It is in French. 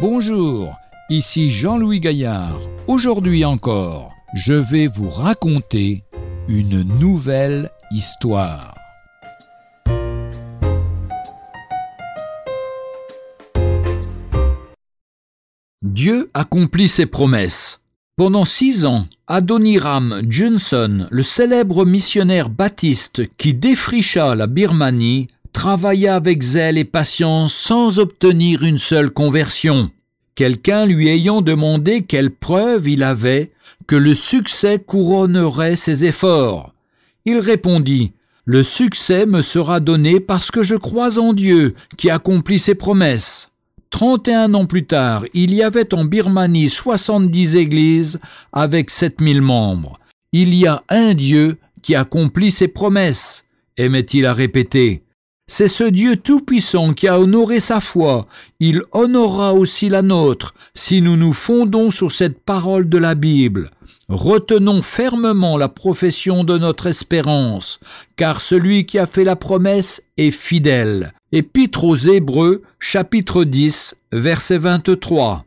Bonjour, ici Jean-Louis Gaillard. Aujourd'hui encore, je vais vous raconter une nouvelle histoire. Dieu accomplit ses promesses. Pendant six ans, Adoniram Johnson, le célèbre missionnaire baptiste qui défricha la Birmanie, travailla avec zèle et patience sans obtenir une seule conversion. Quelqu'un lui ayant demandé quelle preuve il avait que le succès couronnerait ses efforts. Il répondit Le succès me sera donné parce que je crois en Dieu qui accomplit ses promesses. Trente et un ans plus tard, il y avait en Birmanie soixante-dix églises avec sept mille membres. Il y a un Dieu qui accomplit ses promesses, aimait-il à répéter. C'est ce Dieu tout-puissant qui a honoré sa foi. Il honorera aussi la nôtre si nous nous fondons sur cette parole de la Bible. Retenons fermement la profession de notre espérance, car celui qui a fait la promesse est fidèle. Épître aux Hébreux, chapitre 10, verset 23.